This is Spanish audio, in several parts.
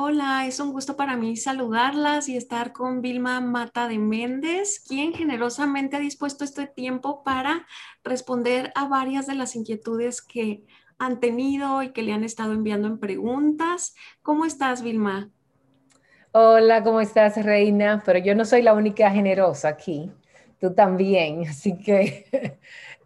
Hola, es un gusto para mí saludarlas y estar con Vilma Mata de Méndez, quien generosamente ha dispuesto este tiempo para responder a varias de las inquietudes que han tenido y que le han estado enviando en preguntas. ¿Cómo estás, Vilma? Hola, ¿cómo estás, Reina? Pero yo no soy la única generosa aquí, tú también, así que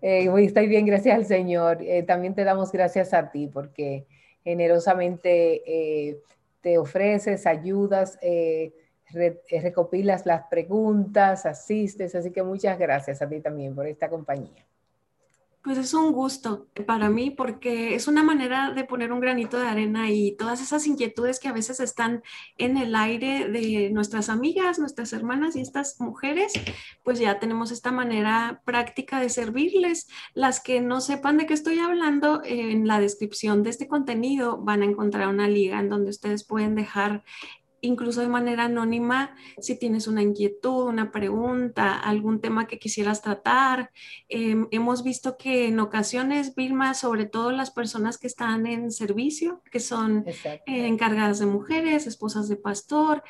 eh, estoy bien, gracias al Señor. Eh, también te damos gracias a ti porque generosamente... Eh, te ofreces, ayudas, eh, eh, recopilas las preguntas, asistes, así que muchas gracias a ti también por esta compañía. Pues es un gusto para mí porque es una manera de poner un granito de arena y todas esas inquietudes que a veces están en el aire de nuestras amigas, nuestras hermanas y estas mujeres, pues ya tenemos esta manera práctica de servirles. Las que no sepan de qué estoy hablando, en la descripción de este contenido van a encontrar una liga en donde ustedes pueden dejar incluso de manera anónima, si tienes una inquietud, una pregunta, algún tema que quisieras tratar. Em, hemos visto que en ocasiones, Vilma, sobre todo las personas que están en servicio, que son eh, encargadas de mujeres, esposas de pastor,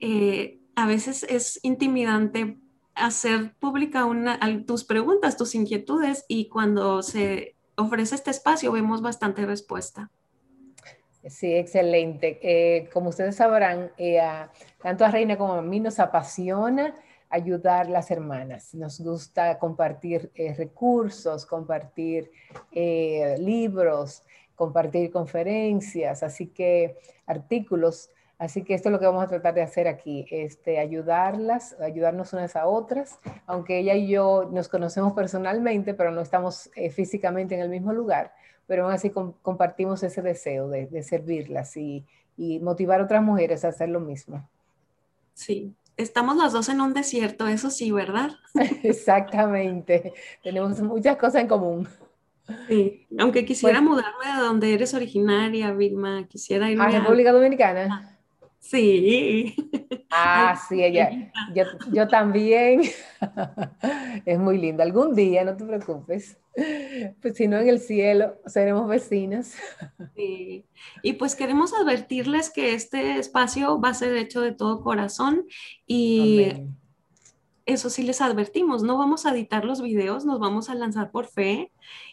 eh, a veces es intimidante hacer pública una, tus preguntas, tus inquietudes y cuando se ofrece este espacio vemos bastante respuesta. Sí, excelente. Eh, como ustedes sabrán, eh, tanto a Reina como a mí nos apasiona ayudar a las hermanas. Nos gusta compartir eh, recursos, compartir libros, compartir conferencias, así que artículos. Así que esto es lo que vamos a tratar de hacer aquí, este, ayudarlas, ayudarnos unas a otras, aunque ella y yo nos conocemos personalmente, pero no estamos físicamente en el mismo lugar pero aún así compartimos ese deseo de, servirlas y, motivar a otras mujeres a hacer lo mismo. Sí, estamos las dos en un desierto, eso sí, ¿verdad? Exactamente, tenemos muchas cosas en común. Sí, aunque quisiera mudarme de donde eres originaria, Vilma, quisiera irme a República Dominicana. Sí. Ah, sí, ella. Yo, yo también. Es muy lindo. Algún día, no te preocupes. Pues si no en el cielo, seremos vecinas. Sí. Y pues queremos advertirles que este espacio va a ser hecho de todo corazón y eso sí les advertimos, no vamos a editar los videos, nos vamos a lanzar por fe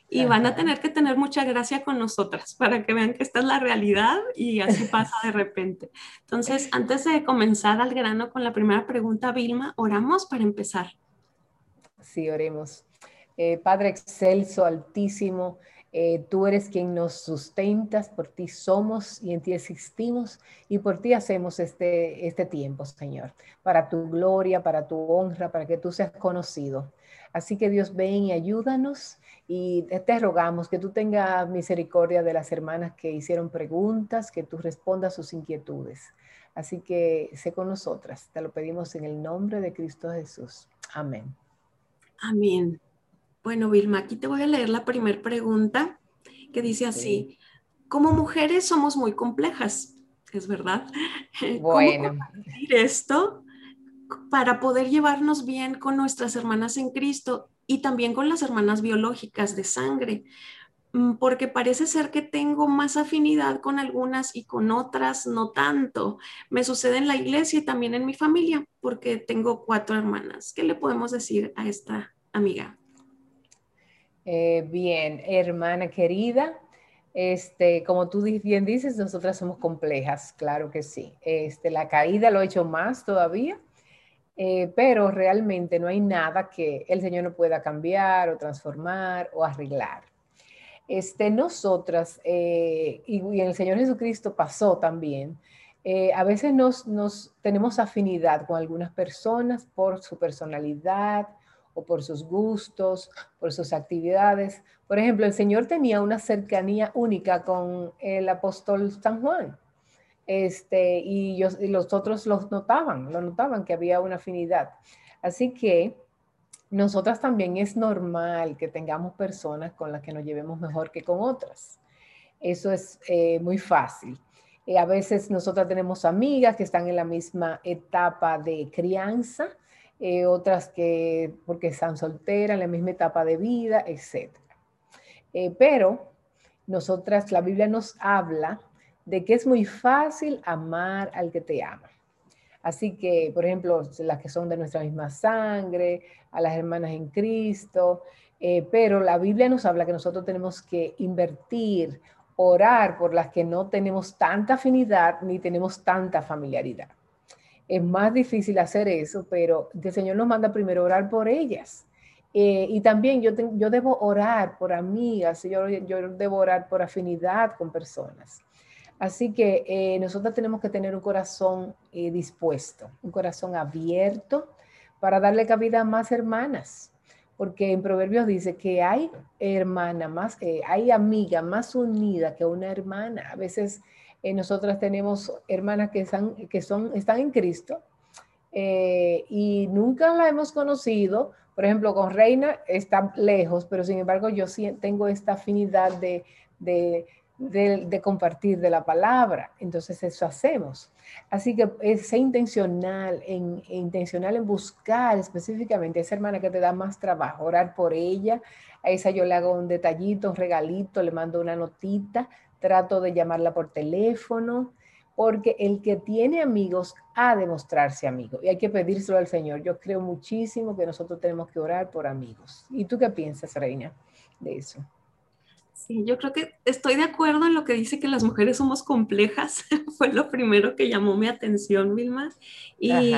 y van a tener que tener mucha gracia con nosotras para que vean que esta es la realidad y así pasa de repente. Entonces, antes de comenzar al grano con la primera pregunta, Vilma, oramos para empezar. Sí, oremos. Eh, Padre excelso, altísimo, eh, tú eres quien nos sustentas, por ti somos y en ti existimos y por ti hacemos este, este tiempo, Señor, para tu gloria, para tu honra, para que tú seas conocido. Así que Dios ven y ayúdanos y te rogamos que tú tengas misericordia de las hermanas que hicieron preguntas, que tú respondas sus inquietudes. Así que sé con nosotras. Te lo pedimos en el nombre de Cristo Jesús. Amén. Amén. Bueno, Vilma, aquí te voy a leer la primera pregunta que dice así. Como mujeres somos muy complejas, ¿es verdad? Bueno. ¿Cómo esto para poder llevarnos bien con nuestras hermanas en Cristo y también con las hermanas biológicas de sangre, mm, porque parece ser que tengo más afinidad con algunas y con otras no tanto. Me sucede en la iglesia y también en mi familia, porque tengo cuatro hermanas. ¿Qué le podemos decir a esta amiga? Eh, bien, hermana querida, este, como tú bien dices, nosotras somos complejas, claro que sí. Este, la caída lo ha hecho más todavía, eh, pero realmente no hay nada que el Señor no pueda cambiar o transformar o arreglar. Este, nosotras, eh, y, el Señor Jesucristo pasó también, a veces nos, nos, tenemos afinidad con algunas personas por su personalidad o por sus gustos, por sus actividades. Por ejemplo, el Señor tenía una cercanía única con el apóstol San Juan. Este, y, los otros los notaban, lo notaban que había una afinidad. Así que nosotras también es normal que tengamos personas con las que nos llevemos mejor que con otras. Eso es eh, muy fácil. Eh, a veces nosotras tenemos amigas que están en la misma etapa de crianza, eh, otras que porque están solteras, en la misma etapa de vida, etc. pero nosotras, la Biblia nos habla de que es muy fácil amar al que te ama. Así que, por ejemplo, las que son de nuestra misma sangre, a las hermanas en Cristo, eh, pero la Biblia nos habla que nosotros tenemos que invertir, orar por las que no tenemos tanta afinidad ni tenemos tanta familiaridad. Es más difícil hacer eso, pero el Señor nos manda primero orar por ellas. Eh, y también yo, yo debo orar por amigas, yo, yo debo orar por afinidad con personas. Así que eh, nosotros tenemos que tener un corazón eh, dispuesto, un corazón abierto para darle cabida a más hermanas, porque en Proverbios dice que hay hermana más, hay amiga más unida que una hermana. A veces nosotras tenemos hermanas que están, que son, están en Cristo y nunca la hemos conocido. Por ejemplo, con Reina está lejos, pero sin embargo yo sí tengo esta afinidad de de, compartir de la palabra. Entonces eso hacemos. Así que es intencional en, intencional en buscar específicamente a esa hermana que te da más trabajo, orar por ella. A esa yo le hago un detallito, un regalito, le mando una notita, trato de llamarla por teléfono, porque el que tiene amigos ha de mostrarse amigo y hay que pedírselo al Señor. Yo creo muchísimo que nosotros tenemos que orar por amigos. ¿Y tú qué piensas, Reina, de eso? Sí, yo creo que estoy de acuerdo en lo que dice que las mujeres somos complejas. Fue lo primero que llamó mi atención, Vilma. Y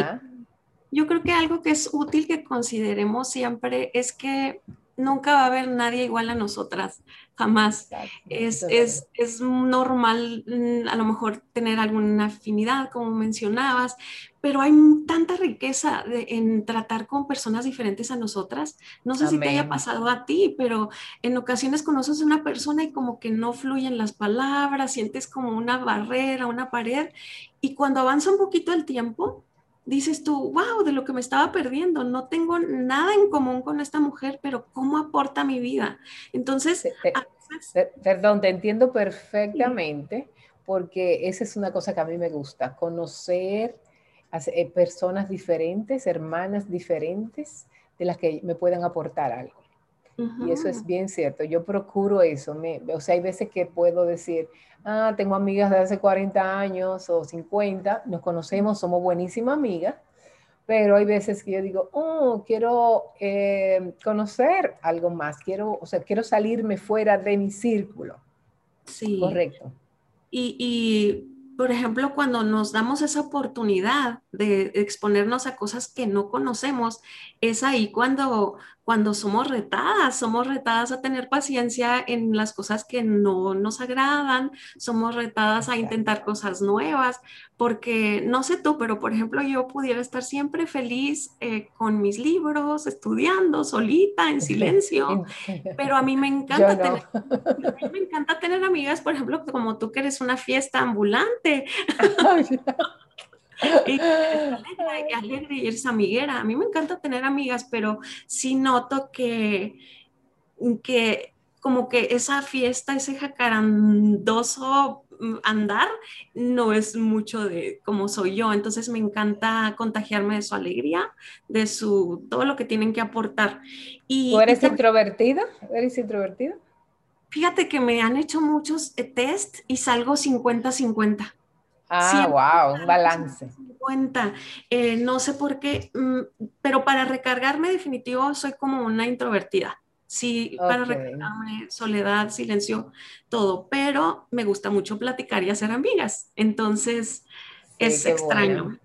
yo creo que algo que es útil que consideremos siempre es que nunca va a haber nadie igual a nosotras, jamás. Es, es, es, normal mm, a lo mejor tener alguna afinidad, como mencionabas, pero hay tanta riqueza en tratar con personas diferentes a nosotras. No sé si te haya pasado a ti, pero en ocasiones conoces a una persona y como que no fluyen las palabras, sientes como una barrera, una pared, y cuando avanza un poquito el tiempo, dices tú, wow, de lo que me estaba perdiendo, no tengo nada en común con esta mujer, pero ¿cómo aporta mi vida? Entonces, perdón, te entiendo perfectamente, porque esa es una cosa que a mí me gusta, conocer a eh, personas diferentes, hermanas diferentes, de las que me puedan aportar algo. Y eso es bien cierto. Yo procuro eso. Me, o sea, hay veces que puedo decir, ah, tengo amigas de hace 40 años o 50, nos conocemos, somos buenísimas amigas, pero hay veces que yo digo, oh, quiero eh, conocer algo más, quiero, o sea, quiero salirme fuera de mi círculo. Sí. Correcto. Y, y por ejemplo, cuando nos damos esa oportunidad de exponernos a cosas que no conocemos, es ahí cuando, cuando somos retadas, somos retadas a tener paciencia en las cosas que no nos agradan, somos retadas a intentar cosas nuevas, porque no sé tú, pero por ejemplo yo pudiera estar siempre feliz eh, con mis libros, estudiando solita, en silencio, pero a mí me encanta tener, a mí me encanta tener amigas, por ejemplo, como tú que eres una fiesta ambulante. y alegre, y eres amiguera. A mí me encanta tener amigas, pero sí noto que, que como que esa fiesta, ese jacarandoso andar no es mucho de como soy yo, entonces me encanta contagiarme de su alegría, de su todo lo que tienen que aportar. Y, ¿Tú eres introvertida? ¿Eres introvertida? Fíjate que me han hecho muchos eh, test y salgo 50-50. Ah, wow, un balance. 50. Eh, no sé por qué, mm, pero para recargarme definitivo soy como una introvertida. Sí, para recargarme, soledad, silencio, todo, pero me gusta mucho platicar y hacer amigas. Entonces, es extraño.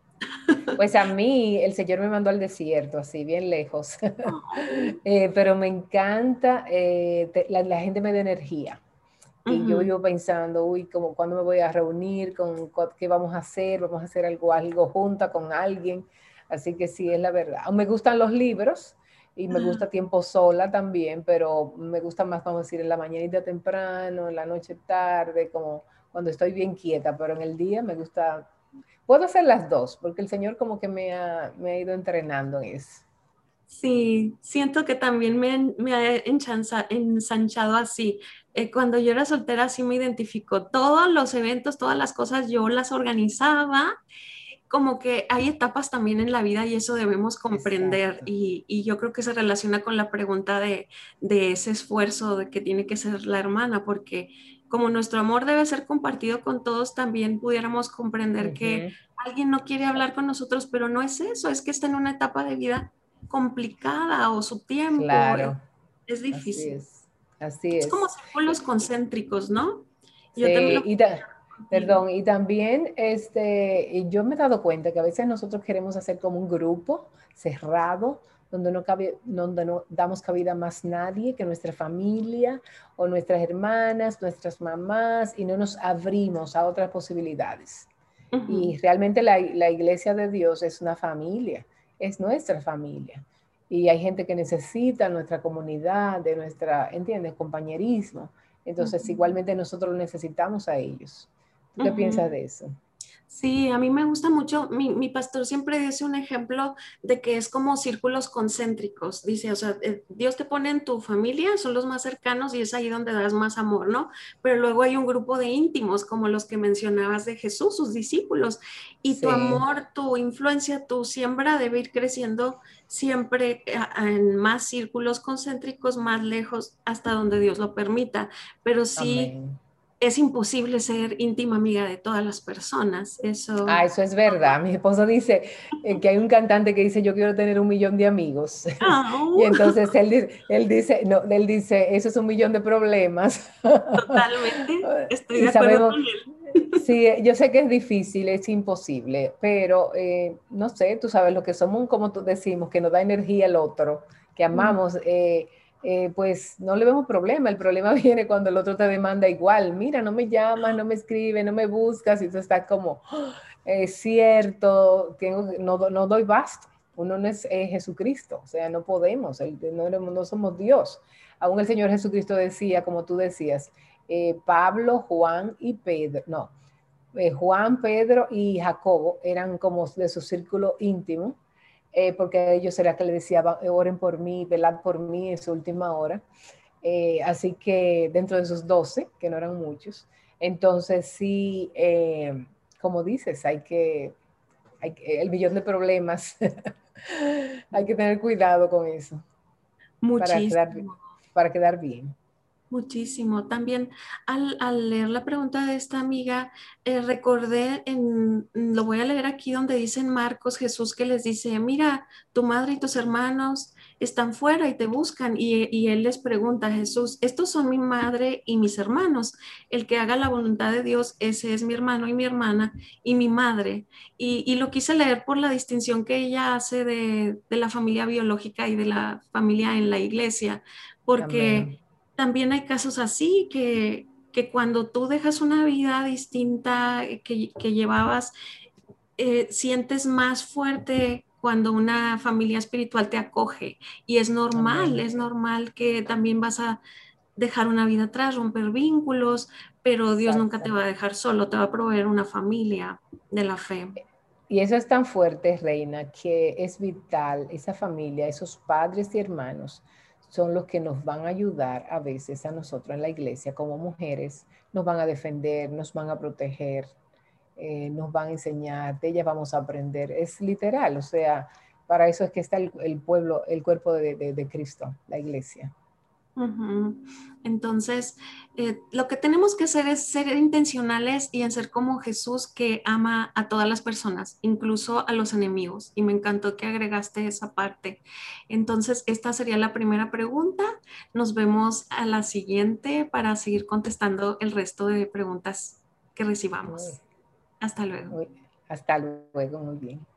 Pues a mí el Señor me mandó al desierto, así bien lejos, eh, pero me encanta, eh, la, gente me da energía. Y yo vivo pensando, uy, como cuándo me voy a reunir, con qué vamos a hacer, vamos a hacer algo, algo junta con alguien. Así que sí, es la verdad. Me gustan los libros, y me gusta tiempo sola también, pero me gusta más, vamos a decir, en la mañanita temprano, en la noche tarde, como cuando estoy bien quieta, pero en el día me gusta, puedo hacer las dos, porque el Señor como que me ha, me ha ido entrenando en eso. Sí, siento que también me, me ha ensanchado así. Eh, cuando yo era soltera, sí me identificó. Todos los eventos, todas las cosas, yo las organizaba como que hay etapas también en la vida y eso debemos comprender y, y, yo creo que se relaciona con la pregunta de, de, ese esfuerzo de que tiene que ser la hermana, porque como nuestro amor debe ser compartido con todos, también pudiéramos comprender que alguien no quiere hablar con nosotros, pero no es eso, es que está en una etapa de vida complicada o su tiempo. Claro. Es, difícil. Así es. es. como círculos concéntricos, ¿no? Yo y perdón, y también este, yo me he dado cuenta que a veces nosotros queremos hacer como un grupo cerrado, donde no, cabe, donde no damos cabida más nadie que nuestra familia o nuestras hermanas, nuestras mamás, y no nos abrimos a otras posibilidades. Y realmente la, la, iglesia de Dios es una familia, es nuestra familia. Y hay gente que necesita nuestra comunidad, de nuestra, ¿entiendes?, compañerismo. Entonces, igualmente nosotros necesitamos a ellos. ¿Qué piensas de eso? Sí, a mí me gusta mucho, mi, pastor siempre dice un ejemplo de que es como círculos concéntricos, dice, o sea, eh, Dios te pone en tu familia, son los más cercanos y es ahí donde das más amor, ¿no? Pero luego hay un grupo de íntimos, como los que mencionabas de Jesús, sus discípulos, y tu amor, tu influencia, tu siembra debe ir creciendo siempre eh, en más círculos concéntricos, más lejos, hasta donde Dios lo permita, pero sí es imposible ser íntima amiga de todas las personas. Eso. Ah, eso es verdad. Mi esposo dice eh, que hay un cantante que dice yo quiero tener un millón de amigos. Ah, y uh. entonces él, él, dice, no, él dice, eso es un millón de problemas. Totalmente. Estoy de acuerdo con él. Sí, yo sé que es difícil, es imposible, pero eh, no sé, tú sabes lo que somos, como tú decimos, que nos da energía el otro, que amamos. Eh, eh, pues no le vemos problema. El problema viene cuando el otro te demanda igual. Mira, no me llamas, no me escribe, no me buscas y tú estás como, es cierto, tengo, no, no doy basto. Uno no es Jesucristo, o sea, no podemos, no, no, somos Dios. Aún el Señor Jesucristo decía, como tú decías, eh, Pablo, Juan y Pedro, no, eh, Juan, Pedro y Jacobo eran como de su círculo íntimo eh, porque ellos era que le decía, oren por mí, velad por mí en su última hora. Eh, así que dentro de esos 12, que no eran muchos, entonces sí, eh, como dices, hay que, hay el millón de problemas, hay que tener cuidado con eso. Muchísimo. para quedar bien. Muchísimo. También al, leer la pregunta de esta amiga, eh, recordé, en, lo voy a leer aquí donde dice en Marcos Jesús que les dice, mira, tu madre y tus hermanos están fuera y te buscan. Y, él les pregunta Jesús, estos son mi madre y mis hermanos. El que haga la voluntad de Dios, ese es mi hermano y mi hermana y mi madre. Y, lo quise leer por la distinción que ella hace de, la familia biológica y de la familia en la iglesia, porque hay casos así que, cuando tú dejas una vida distinta eh, que, llevabas, eh, sientes más fuerte cuando una familia espiritual te acoge. Y es normal, es normal que también vas a dejar una vida atrás, romper vínculos, pero Dios nunca te va a dejar solo, te va a proveer una familia de la fe. Y eso es tan fuerte, Reina, que es vital, esa familia, esos padres y hermanos son los que nos van a ayudar a veces a nosotros en la iglesia como mujeres, nos van a defender, nos van a proteger, eh, nos van a enseñar, de ellas vamos a aprender. Es literal, o sea, para eso es que está el, pueblo, el cuerpo de Cristo, la iglesia. Entonces, eh, lo que tenemos que hacer es ser intencionales y en ser como Jesús que ama a todas las personas, incluso a los enemigos. Y me encantó que agregaste esa parte. Entonces, esta sería la primera pregunta. Nos vemos a la siguiente para seguir contestando el resto de preguntas que recibamos. Hasta luego. Hasta luego, muy bien.